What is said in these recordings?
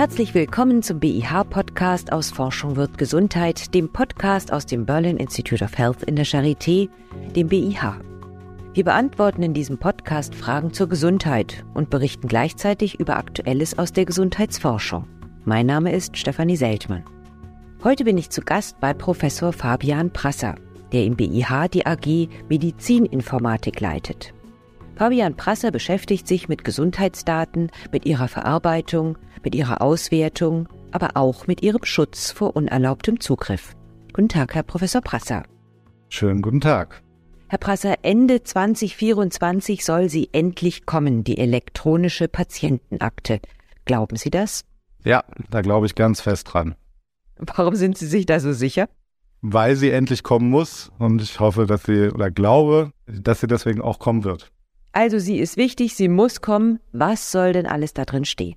Herzlich willkommen zum BIH-Podcast aus Forschung wird Gesundheit, dem Podcast aus dem Berlin Institute of Health in der Charité, dem BIH. Wir beantworten in diesem Podcast Fragen zur Gesundheit und berichten gleichzeitig über Aktuelles aus der Gesundheitsforschung. Mein Name ist Stefanie Seltmann. Heute bin ich zu Gast bei Professor Fabian Prasser, der im BIH die AG Medizininformatik leitet. Fabian Prasser beschäftigt sich mit Gesundheitsdaten, mit ihrer Verarbeitung, mit ihrer Auswertung, aber auch mit ihrem Schutz vor unerlaubtem Zugriff. Guten Tag, Herr Professor Prasser. Schönen guten Tag. Herr Prasser, Ende 2024 soll sie endlich kommen, die elektronische Patientenakte. Glauben Sie das? Ja, da glaube ich ganz fest dran. Warum sind Sie sich da so sicher? Weil sie endlich kommen muss und ich hoffe, dass sie oder glaube, dass sie deswegen auch kommen wird. Also sie ist wichtig, sie muss kommen. Was soll denn alles da drin stehen?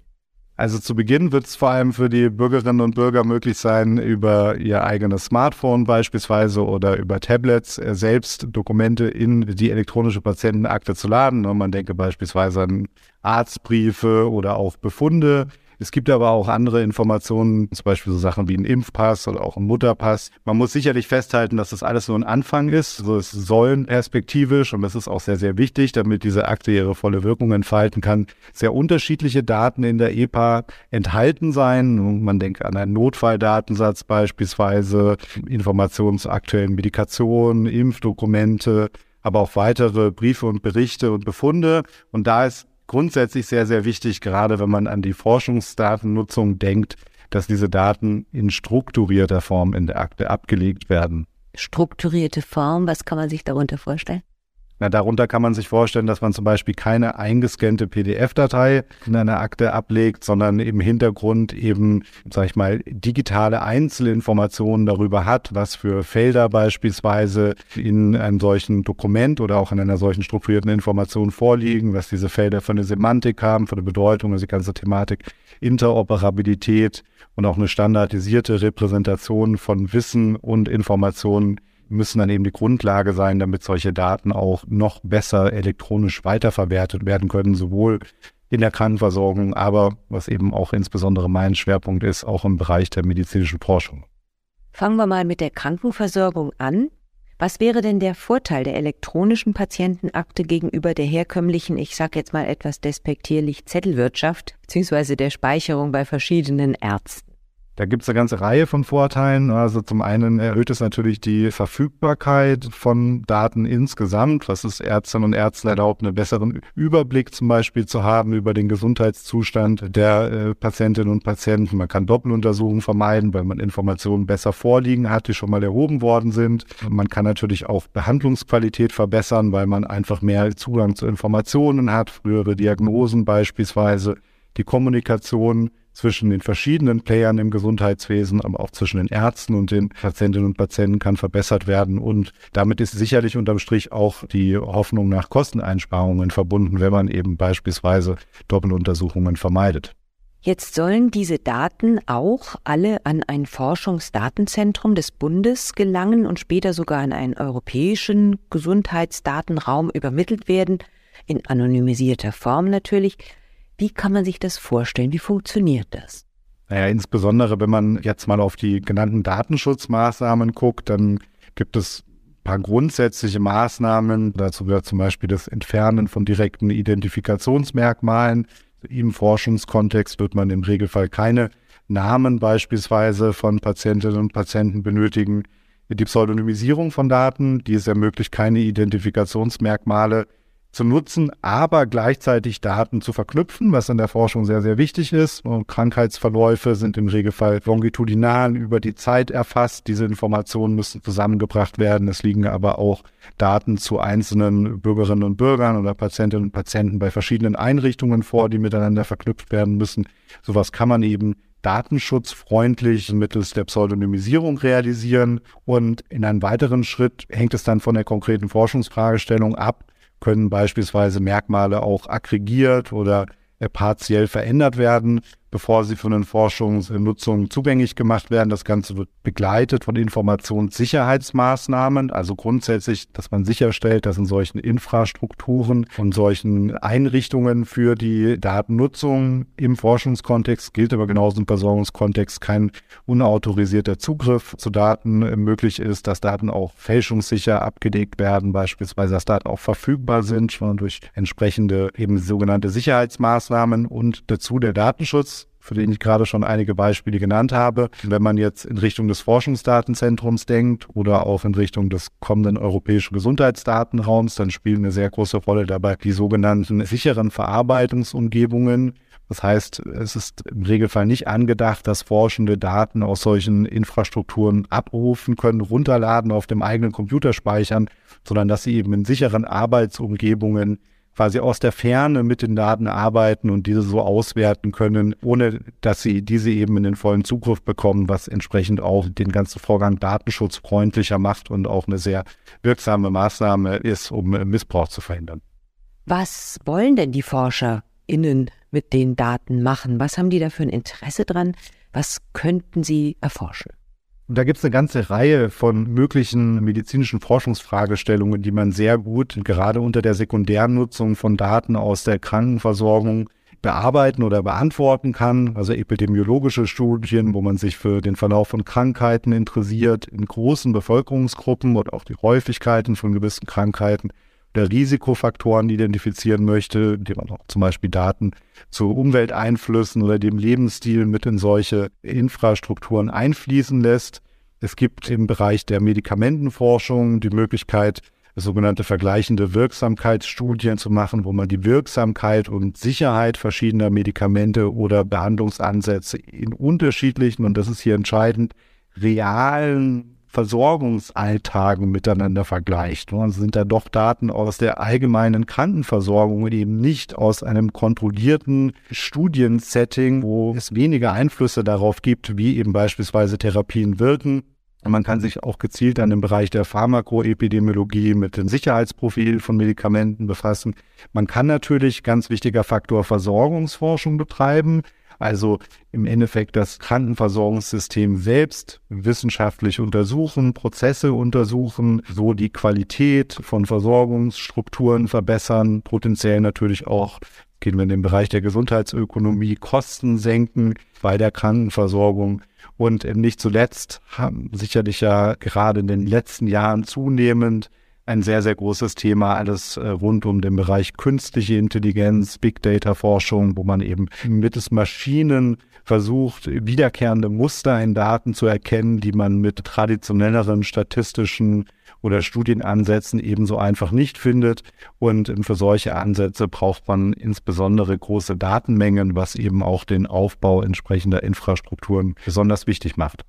Also zu Beginn wird es vor allem für die Bürgerinnen und Bürger möglich sein, über ihr eigenes Smartphone beispielsweise oder über Tablets äh, selbst Dokumente in die elektronische Patientenakte zu laden. Man denke beispielsweise an Arztbriefe oder auch Befunde, es gibt aber auch andere Informationen, zum Beispiel so Sachen wie ein Impfpass oder auch ein Mutterpass. Man muss sicherlich festhalten, dass das alles nur ein Anfang ist. Also es sollen perspektivisch, und das ist auch sehr, sehr wichtig, damit diese Akte ihre volle Wirkung entfalten kann, sehr unterschiedliche Daten in der EPA enthalten sein. Man denkt an einen Notfalldatensatz beispielsweise, Informationen zu aktuellen Medikationen, Impfdokumente, aber auch weitere Briefe und Berichte und Befunde. Und da ist grundsätzlich sehr, sehr wichtig, gerade wenn man an die Forschungsdatennutzung denkt, dass diese Daten in strukturierter Form in der Akte abgelegt werden. Strukturierte Form, was kann man sich darunter vorstellen? Na, darunter kann man sich vorstellen, dass man zum Beispiel keine eingescannte PDF-Datei in einer Akte ablegt, sondern im Hintergrund eben, sag ich mal, digitale Einzelinformationen darüber hat, was für Felder beispielsweise in einem solchen Dokument oder auch in einer solchen strukturierten Information vorliegen, was diese Felder für eine Semantik haben, für eine Bedeutung, also die ganze Thematik Interoperabilität und auch eine standardisierte Repräsentation von Wissen und Informationen müssen dann eben die Grundlage sein, damit solche Daten auch noch besser elektronisch weiterverwertet werden können, sowohl in der Krankenversorgung, aber was eben auch insbesondere mein Schwerpunkt ist, auch im Bereich der medizinischen Forschung. Fangen wir mal mit der Krankenversorgung an. Was wäre denn der Vorteil der elektronischen Patientenakte gegenüber der herkömmlichen, ich sage jetzt mal etwas despektierlich, Zettelwirtschaft beziehungsweise der Speicherung bei verschiedenen Ärzten? Da gibt es eine ganze Reihe von Vorteilen. Also zum einen erhöht es natürlich die Verfügbarkeit von Daten insgesamt, was es Ärztinnen und Ärzten erlaubt, einen besseren Überblick zum Beispiel zu haben über den Gesundheitszustand der äh, Patientinnen und Patienten. Man kann Doppeluntersuchungen vermeiden, weil man Informationen besser vorliegen hat, die schon mal erhoben worden sind. Man kann natürlich auch Behandlungsqualität verbessern, weil man einfach mehr Zugang zu Informationen hat, frühere Diagnosen beispielsweise, die Kommunikation zwischen den verschiedenen Playern im Gesundheitswesen, aber auch zwischen den Ärzten und den Patientinnen und Patienten kann verbessert werden. Und damit ist sicherlich unterm Strich auch die Hoffnung nach Kosteneinsparungen verbunden, wenn man eben beispielsweise Doppeluntersuchungen vermeidet. Jetzt sollen diese Daten auch alle an ein Forschungsdatenzentrum des Bundes gelangen und später sogar in einen europäischen Gesundheitsdatenraum übermittelt werden, in anonymisierter Form natürlich. Wie kann man sich das vorstellen? Wie funktioniert das? Naja, insbesondere wenn man jetzt mal auf die genannten Datenschutzmaßnahmen guckt, dann gibt es ein paar grundsätzliche Maßnahmen. Dazu gehört zum Beispiel das Entfernen von direkten Identifikationsmerkmalen. Im Forschungskontext wird man im Regelfall keine Namen beispielsweise von Patientinnen und Patienten benötigen. Die Pseudonymisierung von Daten, die es ermöglicht, keine Identifikationsmerkmale zu nutzen, aber gleichzeitig Daten zu verknüpfen, was in der Forschung sehr, sehr wichtig ist. Und Krankheitsverläufe sind im Regelfall longitudinal über die Zeit erfasst. Diese Informationen müssen zusammengebracht werden. Es liegen aber auch Daten zu einzelnen Bürgerinnen und Bürgern oder Patientinnen und Patienten bei verschiedenen Einrichtungen vor, die miteinander verknüpft werden müssen. Sowas kann man eben datenschutzfreundlich mittels der Pseudonymisierung realisieren. Und in einem weiteren Schritt hängt es dann von der konkreten Forschungsfragestellung ab, können beispielsweise Merkmale auch aggregiert oder äh, partiell verändert werden. Bevor sie für eine Forschungsnutzung zugänglich gemacht werden. Das Ganze wird begleitet von Informationssicherheitsmaßnahmen, also grundsätzlich, dass man sicherstellt, dass in solchen Infrastrukturen und solchen Einrichtungen für die Datennutzung im Forschungskontext gilt aber genauso im Versorgungskontext kein unautorisierter Zugriff zu Daten möglich ist, dass Daten auch fälschungssicher abgelegt werden, beispielsweise, dass Daten auch verfügbar sind, schon durch entsprechende eben sogenannte Sicherheitsmaßnahmen und dazu der Datenschutz für den ich gerade schon einige Beispiele genannt habe. Wenn man jetzt in Richtung des Forschungsdatenzentrums denkt oder auch in Richtung des kommenden europäischen Gesundheitsdatenraums, dann spielen eine sehr große Rolle dabei die sogenannten sicheren Verarbeitungsumgebungen. Das heißt, es ist im Regelfall nicht angedacht, dass Forschende Daten aus solchen Infrastrukturen abrufen können, runterladen, auf dem eigenen Computer speichern, sondern dass sie eben in sicheren Arbeitsumgebungen quasi aus der Ferne mit den Daten arbeiten und diese so auswerten können, ohne dass sie diese eben in den vollen Zugriff bekommen, was entsprechend auch den ganzen Vorgang datenschutzfreundlicher macht und auch eine sehr wirksame Maßnahme ist, um Missbrauch zu verhindern. Was wollen denn die ForscherInnen mit den Daten machen? Was haben die da für ein Interesse dran? Was könnten sie erforschen? Und da gibt es eine ganze Reihe von möglichen medizinischen Forschungsfragestellungen, die man sehr gut gerade unter der Sekundärnutzung von Daten aus der Krankenversorgung bearbeiten oder beantworten kann. Also epidemiologische Studien, wo man sich für den Verlauf von Krankheiten interessiert, in großen Bevölkerungsgruppen oder auch die Häufigkeiten von gewissen Krankheiten oder Risikofaktoren identifizieren möchte, indem man auch zum Beispiel Daten zu Umwelteinflüssen oder dem Lebensstil mit in solche Infrastrukturen einfließen lässt. Es gibt im Bereich der Medikamentenforschung die Möglichkeit, sogenannte vergleichende Wirksamkeitsstudien zu machen, wo man die Wirksamkeit und Sicherheit verschiedener Medikamente oder Behandlungsansätze in unterschiedlichen, und das ist hier entscheidend, realen Versorgungsalltagen miteinander vergleicht. Also sind da doch Daten aus der allgemeinen Krankenversorgung und eben nicht aus einem kontrollierten Studiensetting, wo es weniger Einflüsse darauf gibt, wie eben beispielsweise Therapien wirken. Man kann sich auch gezielt an dem Bereich der Pharmakoepidemiologie mit dem Sicherheitsprofil von Medikamenten befassen. Man kann natürlich ganz wichtiger Faktor Versorgungsforschung betreiben. Also im Endeffekt das Krankenversorgungssystem selbst wissenschaftlich untersuchen, Prozesse untersuchen, so die Qualität von Versorgungsstrukturen verbessern, potenziell natürlich auch gehen wir in den Bereich der Gesundheitsökonomie, Kosten senken bei der Krankenversorgung. Und nicht zuletzt haben sicherlich ja gerade in den letzten Jahren zunehmend ein sehr, sehr großes Thema, alles äh, rund um den Bereich künstliche Intelligenz, Big Data Forschung, wo man eben mittels Maschinen versucht, wiederkehrende Muster in Daten zu erkennen, die man mit traditionelleren statistischen oder Studienansätzen ebenso einfach nicht findet. Und für solche Ansätze braucht man insbesondere große Datenmengen, was eben auch den Aufbau entsprechender Infrastrukturen besonders wichtig macht.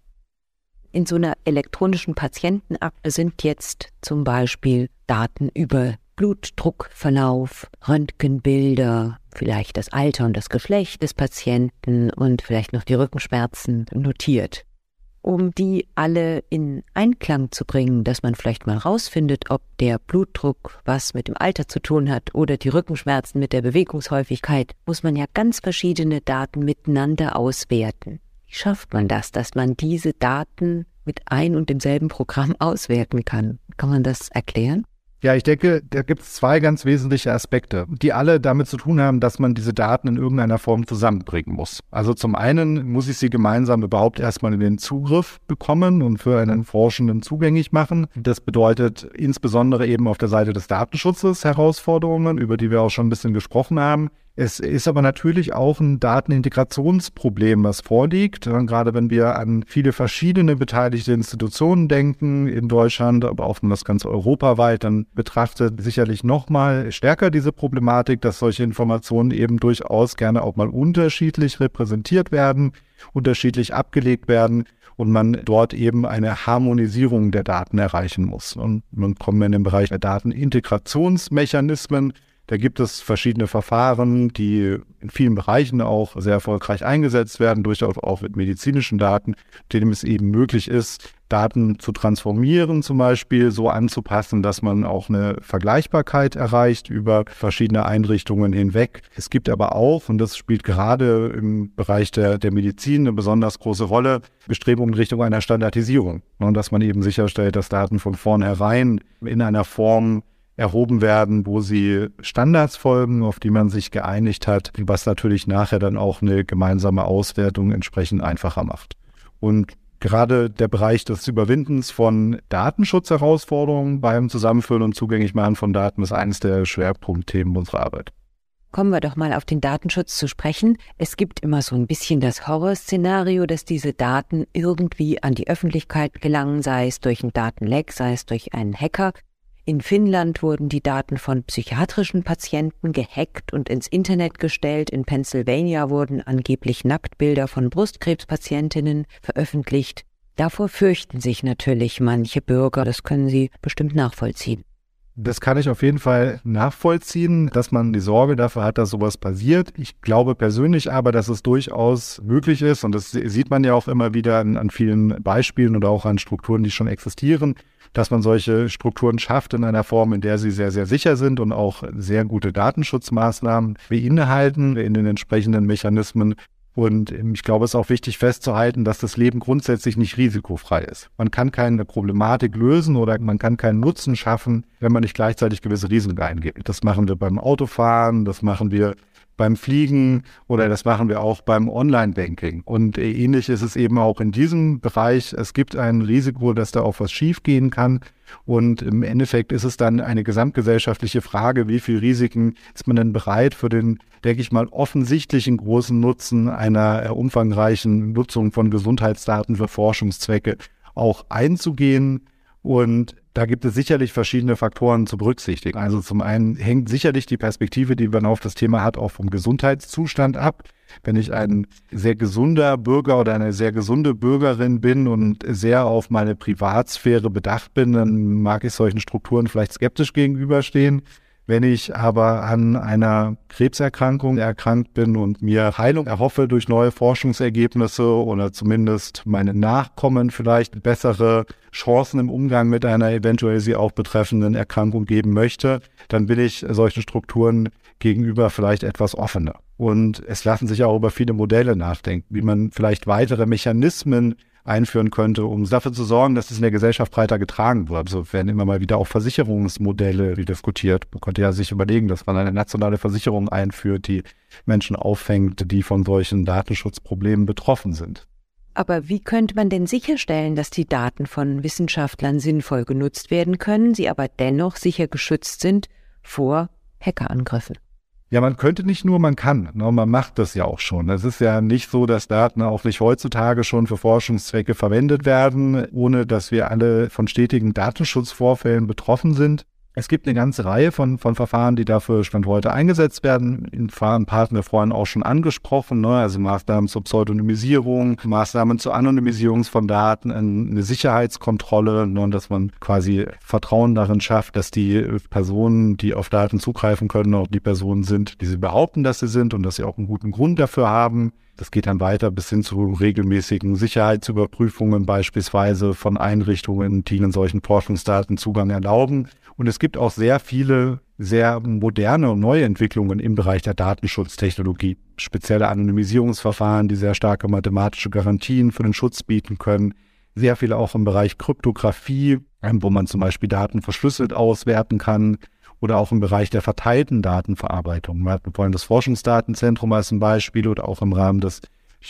In so einer elektronischen Patientenakte sind jetzt zum Beispiel Daten über Blutdruckverlauf, Röntgenbilder, vielleicht das Alter und das Geschlecht des Patienten und vielleicht noch die Rückenschmerzen notiert. Um die alle in Einklang zu bringen, dass man vielleicht mal rausfindet, ob der Blutdruck was mit dem Alter zu tun hat oder die Rückenschmerzen mit der Bewegungshäufigkeit, muss man ja ganz verschiedene Daten miteinander auswerten. Schafft man das, dass man diese Daten mit ein und demselben Programm auswerten kann? Kann man das erklären? Ja, ich denke, da gibt es zwei ganz wesentliche Aspekte, die alle damit zu tun haben, dass man diese Daten in irgendeiner Form zusammenbringen muss. Also zum einen muss ich sie gemeinsam überhaupt erstmal in den Zugriff bekommen und für einen Forschenden zugänglich machen. Das bedeutet insbesondere eben auf der Seite des Datenschutzes Herausforderungen, über die wir auch schon ein bisschen gesprochen haben. Es ist aber natürlich auch ein Datenintegrationsproblem, was vorliegt. Gerade wenn wir an viele verschiedene beteiligte Institutionen denken in Deutschland, aber auch wenn das ganz europaweit dann betrachtet, sicherlich nochmal stärker diese Problematik, dass solche Informationen eben durchaus gerne auch mal unterschiedlich repräsentiert werden, unterschiedlich abgelegt werden und man dort eben eine Harmonisierung der Daten erreichen muss. Und nun kommen wir in den Bereich der Datenintegrationsmechanismen Da gibt es verschiedene Verfahren, die in vielen Bereichen auch sehr erfolgreich eingesetzt werden, durchaus auch mit medizinischen Daten, denen es eben möglich ist, Daten zu transformieren, zum Beispiel so anzupassen, dass man auch eine Vergleichbarkeit erreicht über verschiedene Einrichtungen hinweg. Es gibt aber auch, und das spielt gerade im Bereich der, der Medizin eine besonders große Rolle, Bestrebungen in Richtung einer Standardisierung. Und dass man eben sicherstellt, dass Daten von vornherein in einer Form erhoben werden, wo sie Standards folgen, auf die man sich geeinigt hat, was natürlich nachher dann auch eine gemeinsame Auswertung entsprechend einfacher macht. Und gerade der Bereich des Überwindens von Datenschutzherausforderungen beim Zusammenführen und Zugänglichmachen von Daten ist eines der Schwerpunktthemen unserer Arbeit. Kommen wir doch mal auf den Datenschutz zu sprechen. Es gibt immer so ein bisschen das Horrorszenario, dass diese Daten irgendwie an die Öffentlichkeit gelangen, sei es durch einen Datenleck, sei es durch einen Hacker. In Finnland wurden die Daten von psychiatrischen Patienten gehackt und ins Internet gestellt. In Pennsylvania wurden angeblich Nacktbilder von Brustkrebspatientinnen veröffentlicht. Davor fürchten sich natürlich manche Bürger. Das können Sie bestimmt nachvollziehen. Das kann ich auf jeden Fall nachvollziehen, dass man die Sorge dafür hat, dass sowas passiert. Ich glaube persönlich aber, dass es durchaus möglich ist, und das sieht man ja auch immer wieder an, an vielen Beispielen oder auch an Strukturen, die schon existieren, dass man solche Strukturen schafft in einer Form, in der sie sehr, sehr sicher sind und auch sehr gute Datenschutzmaßnahmen beinhalten in den entsprechenden Mechanismen, und ich glaube, es ist auch wichtig festzuhalten, dass das Leben grundsätzlich nicht risikofrei ist. Man kann keine Problematik lösen oder man kann keinen Nutzen schaffen, wenn man nicht gleichzeitig gewisse Risiken eingeht. Das machen wir beim Autofahren, das machen wir beim Fliegen oder das machen wir auch beim Online-Banking. Und ähnlich ist es eben auch in diesem Bereich. Es gibt ein Risiko, dass da auch was schiefgehen kann. Und im Endeffekt ist es dann eine gesamtgesellschaftliche Frage, wie viel Risiken ist man denn bereit für den, denke ich mal, offensichtlichen großen Nutzen einer umfangreichen Nutzung von Gesundheitsdaten für Forschungszwecke auch einzugehen. Und da gibt es sicherlich verschiedene Faktoren zu berücksichtigen. Also zum einen hängt sicherlich die Perspektive, die man auf das Thema hat, auch vom Gesundheitszustand ab. Wenn ich ein sehr gesunder Bürger oder eine sehr gesunde Bürgerin bin und sehr auf meine Privatsphäre bedacht bin, dann mag ich solchen Strukturen vielleicht skeptisch gegenüberstehen. Wenn ich aber an einer Krebserkrankung erkrankt bin und mir Heilung erhoffe durch neue Forschungsergebnisse oder zumindest meine Nachkommen vielleicht bessere Chancen im Umgang mit einer eventuell sie auch betreffenden Erkrankung geben möchte, dann bin ich solchen Strukturen gegenüber vielleicht etwas offener. Und es lassen sich auch über viele Modelle nachdenken, wie man vielleicht weitere Mechanismen einführen könnte, um dafür zu sorgen, dass es in der Gesellschaft breiter getragen wird. Also werden immer mal wieder auch Versicherungsmodelle diskutiert. Man könnte ja sich überlegen, dass man eine nationale Versicherung einführt, die Menschen auffängt, die von solchen Datenschutzproblemen betroffen sind. Aber wie könnte man denn sicherstellen, dass die Daten von Wissenschaftlern sinnvoll genutzt werden können, sie aber dennoch sicher geschützt sind vor Hackerangriffen? Ja, man könnte nicht nur, man kann. Ne? Man macht das ja auch schon. Es ist ja nicht so, dass Daten auch nicht heutzutage schon für Forschungszwecke verwendet werden, ohne dass wir alle von stetigen Datenschutzvorfällen betroffen sind. Es gibt eine ganze Reihe von, von Verfahren, die dafür Stand heute eingesetzt werden. In Verfahren Partner vorhin auch schon angesprochen, ne? also Maßnahmen zur Pseudonymisierung, Maßnahmen zur Anonymisierung von Daten, eine Sicherheitskontrolle, ne? dass man quasi Vertrauen darin schafft, dass die Personen, die auf Daten zugreifen können, auch die Personen sind, die sie behaupten, dass sie sind und dass sie auch einen guten Grund dafür haben. Das geht dann weiter bis hin zu regelmäßigen Sicherheitsüberprüfungen beispielsweise von Einrichtungen, die in solchen Forschungsdaten Zugang erlauben. Und es gibt auch sehr viele sehr moderne und neue Entwicklungen im Bereich der Datenschutztechnologie. Spezielle Anonymisierungsverfahren, die sehr starke mathematische Garantien für den Schutz bieten können. Sehr viele auch im Bereich Kryptographie, wo man zum Beispiel Daten verschlüsselt auswerten kann oder auch im Bereich der verteilten Datenverarbeitung. Wir hatten vorhin das Forschungsdatenzentrum als ein Beispiel oder auch im Rahmen des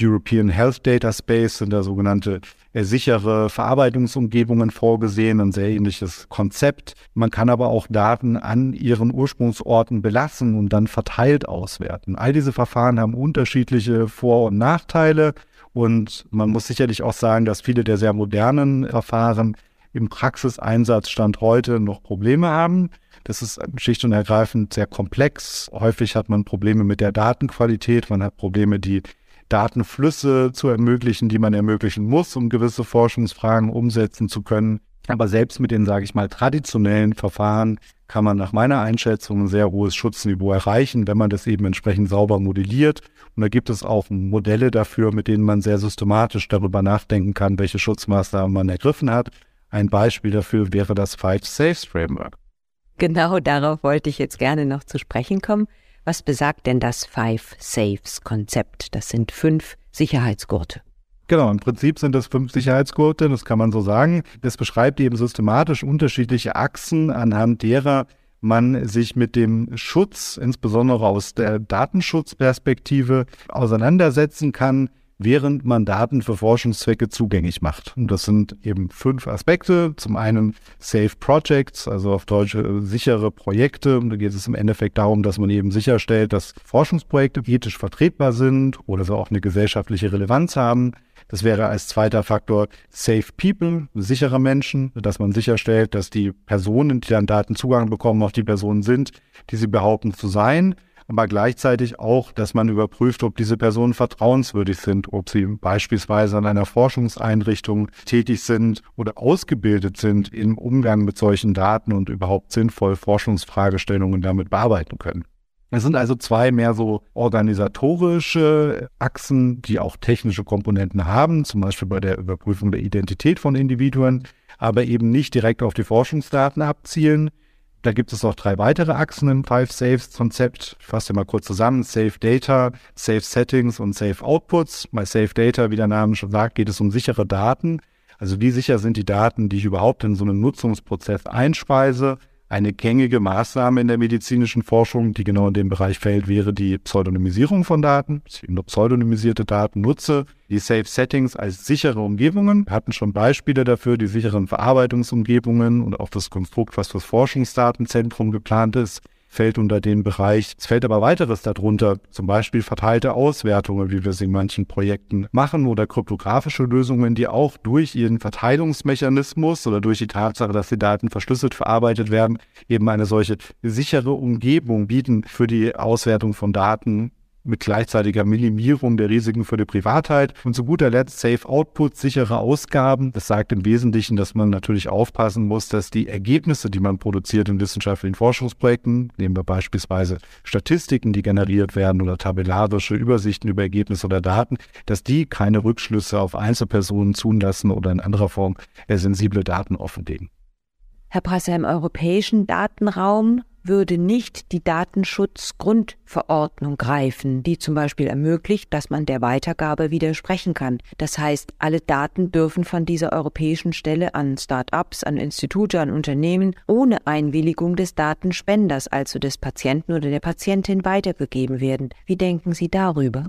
European Health Data Space sind da sogenannte äh, sichere Verarbeitungsumgebungen vorgesehen, ein sehr ähnliches Konzept. Man kann aber auch Daten an ihren Ursprungsorten belassen und dann verteilt auswerten. All diese Verfahren haben unterschiedliche Vor- und Nachteile und man muss sicherlich auch sagen, dass viele der sehr modernen Verfahren im Praxiseinsatzstand heute noch Probleme haben. Das ist schlicht und ergreifend sehr komplex. Häufig hat man Probleme mit der Datenqualität, man hat Probleme, die Datenflüsse zu ermöglichen, die man ermöglichen muss, um gewisse Forschungsfragen umsetzen zu können. Aber selbst mit den, sage ich mal, traditionellen Verfahren kann man nach meiner Einschätzung ein sehr hohes Schutzniveau erreichen, wenn man das eben entsprechend sauber modelliert. Und da gibt es auch Modelle dafür, mit denen man sehr systematisch darüber nachdenken kann, welche Schutzmaßnahmen man ergriffen hat. Ein Beispiel dafür wäre das Five Saves Framework. Genau darauf wollte ich jetzt gerne noch zu sprechen kommen. Was besagt denn das Five Saves Konzept? Das sind fünf Sicherheitsgurte. Genau, im Prinzip sind das fünf Sicherheitsgurte, das kann man so sagen. Das beschreibt eben systematisch unterschiedliche Achsen, anhand derer man sich mit dem Schutz, insbesondere aus der Datenschutzperspektive, auseinandersetzen kann, während man Daten für Forschungszwecke zugänglich macht. Und das sind eben fünf Aspekte. Zum einen Safe Projects, also auf Deutsch äh, sichere Projekte. Und da geht es im Endeffekt darum, dass man eben sicherstellt, dass Forschungsprojekte ethisch vertretbar sind oder so auch eine gesellschaftliche Relevanz haben. Das wäre als zweiter Faktor Safe People, sichere Menschen, dass man sicherstellt, dass die Personen, die dann Datenzugang bekommen, auch die Personen sind, die sie behaupten zu sein aber gleichzeitig auch, dass man überprüft, ob diese Personen vertrauenswürdig sind, ob sie beispielsweise an einer Forschungseinrichtung tätig sind oder ausgebildet sind im Umgang mit solchen Daten und überhaupt sinnvoll Forschungsfragestellungen damit bearbeiten können. Es sind also zwei mehr so organisatorische Achsen, die auch technische Komponenten haben, zum Beispiel bei der Überprüfung der Identität von Individuen, aber eben nicht direkt auf die Forschungsdaten abzielen. Da gibt es auch drei weitere Achsen im Five Saves Konzept. Ich fasse mal kurz zusammen. Safe Data, Safe Settings und Safe Outputs. Bei Safe Data, wie der Name schon sagt, geht es um sichere Daten. Also wie sicher sind die Daten, die ich überhaupt in so einen Nutzungsprozess einspeise? Eine gängige Maßnahme in der medizinischen Forschung, die genau in dem Bereich fällt, wäre die Pseudonymisierung von Daten. Ich nur pseudonymisierte Daten nutze, die Safe Settings als sichere Umgebungen. Wir hatten schon Beispiele dafür, die sicheren Verarbeitungsumgebungen und auch das Konstrukt, was fürs Forschungsdatenzentrum geplant ist fällt unter den Bereich. Es fällt aber weiteres darunter, zum Beispiel verteilte Auswertungen, wie wir sie in manchen Projekten machen, oder kryptografische Lösungen, die auch durch ihren Verteilungsmechanismus oder durch die Tatsache, dass die Daten verschlüsselt verarbeitet werden, eben eine solche sichere Umgebung bieten für die Auswertung von Daten mit gleichzeitiger Minimierung der Risiken für die Privatheit und zu guter Letzt Safe Output, sichere Ausgaben. Das sagt im Wesentlichen, dass man natürlich aufpassen muss, dass die Ergebnisse, die man produziert in wissenschaftlichen Forschungsprojekten, nehmen wir beispielsweise Statistiken, die generiert werden oder tabellarische Übersichten über Ergebnisse oder Daten, dass die keine Rückschlüsse auf Einzelpersonen zulassen oder in anderer Form sensible Daten offenlegen. Herr Prasser, im europäischen Datenraum würde nicht die Datenschutzgrundverordnung greifen, die zum Beispiel ermöglicht, dass man der Weitergabe widersprechen kann. Das heißt, alle Daten dürfen von dieser europäischen Stelle an Start-ups, an Institute, an Unternehmen ohne Einwilligung des Datenspenders, also des Patienten oder der Patientin, weitergegeben werden. Wie denken Sie darüber?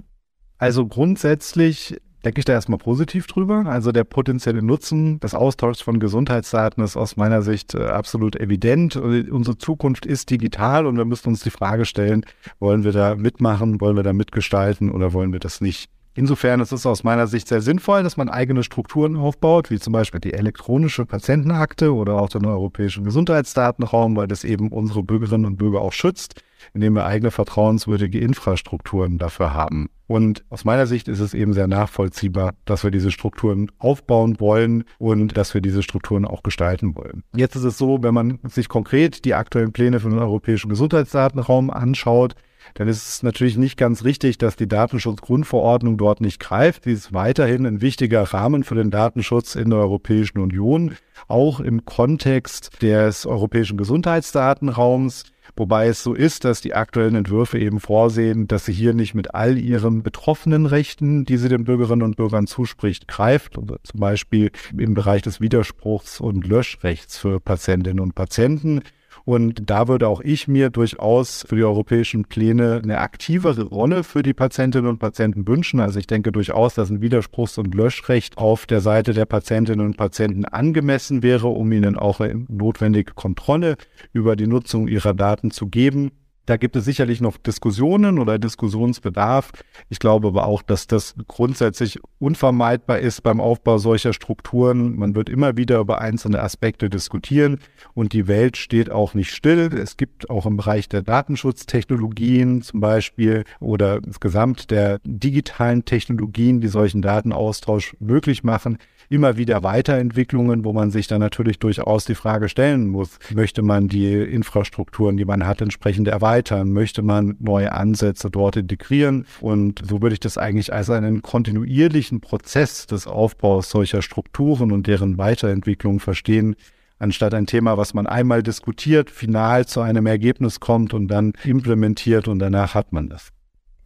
Also grundsätzlich denke ich da erstmal positiv drüber. Also der potenzielle Nutzen des Austauschs von Gesundheitsdaten ist aus meiner Sicht äh, absolut evident. Unsere Zukunft ist digital und wir müssen uns die Frage stellen, wollen wir da mitmachen, wollen wir da mitgestalten oder wollen wir das nicht? Insofern ist es aus meiner Sicht sehr sinnvoll, dass man eigene Strukturen aufbaut, wie zum Beispiel die elektronische Patientenakte oder auch den europäischen Gesundheitsdatenraum, weil das eben unsere Bürgerinnen und Bürger auch schützt, indem wir eigene vertrauenswürdige Infrastrukturen dafür haben. Und aus meiner Sicht ist es eben sehr nachvollziehbar, dass wir diese Strukturen aufbauen wollen und dass wir diese Strukturen auch gestalten wollen. Jetzt ist es so, wenn man sich konkret die aktuellen Pläne für den europäischen Gesundheitsdatenraum anschaut, dann ist es natürlich nicht ganz richtig, dass die Datenschutzgrundverordnung dort nicht greift. Sie ist weiterhin ein wichtiger Rahmen für den Datenschutz in der Europäischen Union, auch im Kontext des europäischen Gesundheitsdatenraums. Wobei es so ist, dass die aktuellen Entwürfe eben vorsehen, dass sie hier nicht mit all ihren betroffenen Rechten, die sie den Bürgerinnen und Bürgern zuspricht, greift. Also zum Beispiel im Bereich des Widerspruchs und Löschrechts für Patientinnen und Patienten. Und da würde auch ich mir durchaus für die europäischen Pläne eine aktivere Rolle für die Patientinnen und Patienten wünschen. Also ich denke durchaus, dass ein Widerspruchs- und Löschrecht auf der Seite der Patientinnen und Patienten angemessen wäre, um ihnen auch notwendige Kontrolle über die Nutzung ihrer Daten zu geben. Da gibt es sicherlich noch Diskussionen oder Diskussionsbedarf. Ich glaube aber auch, dass das grundsätzlich unvermeidbar ist beim Aufbau solcher Strukturen. Man wird immer wieder über einzelne Aspekte diskutieren und die Welt steht auch nicht still. Es gibt auch im Bereich der Datenschutztechnologien zum Beispiel oder insgesamt der digitalen Technologien, die solchen Datenaustausch möglich machen, immer wieder Weiterentwicklungen, wo man sich dann natürlich durchaus die Frage stellen muss, möchte man die Infrastrukturen, die man hat, entsprechend erweitern, möchte man neue Ansätze dort integrieren und so würde ich das eigentlich als einen kontinuierlichen Prozess des Aufbaus solcher Strukturen und deren Weiterentwicklung verstehen, anstatt ein Thema, was man einmal diskutiert, final zu einem Ergebnis kommt und dann implementiert und danach hat man das.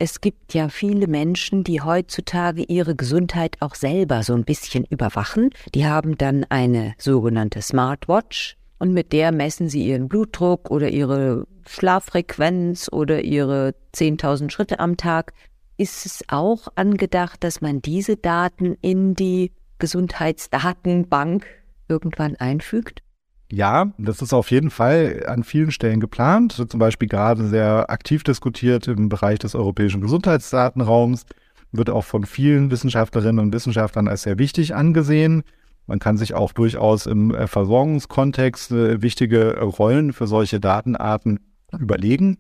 Es gibt ja viele Menschen, die heutzutage ihre Gesundheit auch selber so ein bisschen überwachen. Die haben dann eine sogenannte Smartwatch und mit der messen sie ihren Blutdruck oder ihre Schlaffrequenz oder ihre 10.000 Schritte am Tag. Ist es auch angedacht, dass man diese Daten in die Gesundheitsdatenbank irgendwann einfügt? Ja, das ist auf jeden Fall an vielen Stellen geplant. Zum Beispiel gerade sehr aktiv diskutiert im Bereich des europäischen Gesundheitsdatenraums. Wird auch von vielen Wissenschaftlerinnen und Wissenschaftlern als sehr wichtig angesehen. Man kann sich auch durchaus im äh, Versorgungskontext äh, wichtige Rollen für solche Datenarten überlegen.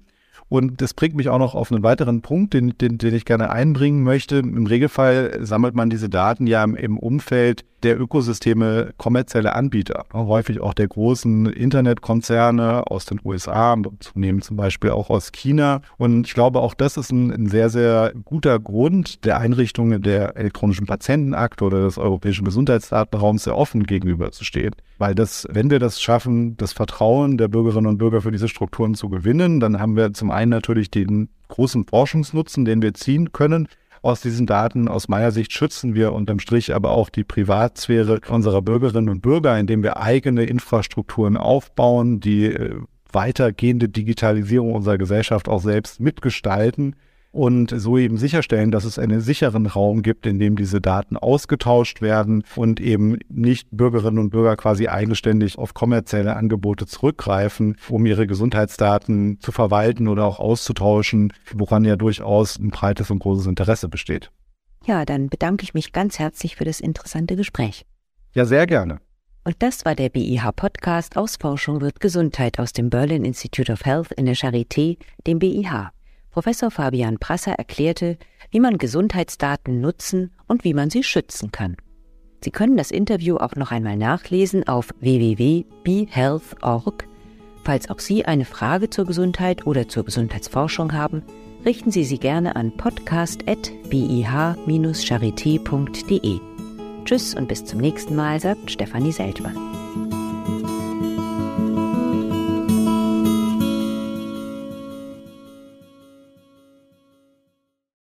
Und das bringt mich auch noch auf einen weiteren Punkt, den, den, den ich gerne einbringen möchte. Im Regelfall sammelt man diese Daten ja im, im Umfeld der Ökosysteme kommerzielle Anbieter, häufig auch der großen Internetkonzerne aus den USA, zunehmend zum Beispiel auch aus China. Und ich glaube, auch das ist ein, ein sehr, sehr guter Grund der Einrichtung der elektronischen Patientenakte oder des europäischen Gesundheitsdatenraums sehr offen gegenüberzustehen. Weil das, wenn wir das schaffen, das Vertrauen der Bürgerinnen und Bürger für diese Strukturen zu gewinnen, dann haben wir zum einen natürlich den großen Forschungsnutzen, den wir ziehen können, aus diesen Daten. Aus meiner Sicht schützen wir unterm Strich aber auch die Privatsphäre unserer Bürgerinnen und Bürger, indem wir eigene Infrastrukturen aufbauen, die äh, weitergehende Digitalisierung unserer Gesellschaft auch selbst mitgestalten und so eben sicherstellen, dass es einen sicheren Raum gibt, in dem diese Daten ausgetauscht werden und eben nicht Bürgerinnen und Bürger quasi eigenständig auf kommerzielle Angebote zurückgreifen, um ihre Gesundheitsdaten zu verwalten oder auch auszutauschen, woran ja durchaus ein breites und großes Interesse besteht. Ja, dann bedanke ich mich ganz herzlich für das interessante Gespräch. Ja, sehr gerne. Und das war der BIH-Podcast aus Forschung wird Gesundheit aus dem Berlin Institute of Health in der Charité, dem BIH. Professor Fabian Prasser erklärte, wie man Gesundheitsdaten nutzen und wie man sie schützen kann. Sie können das Interview auch noch einmal nachlesen auf www.behealth.org. Falls auch Sie eine Frage zur Gesundheit oder zur Gesundheitsforschung haben, richten Sie sie gerne an podcast.bih-charité.de. Tschüss und bis zum nächsten Mal, sagt Stefanie Seltmann.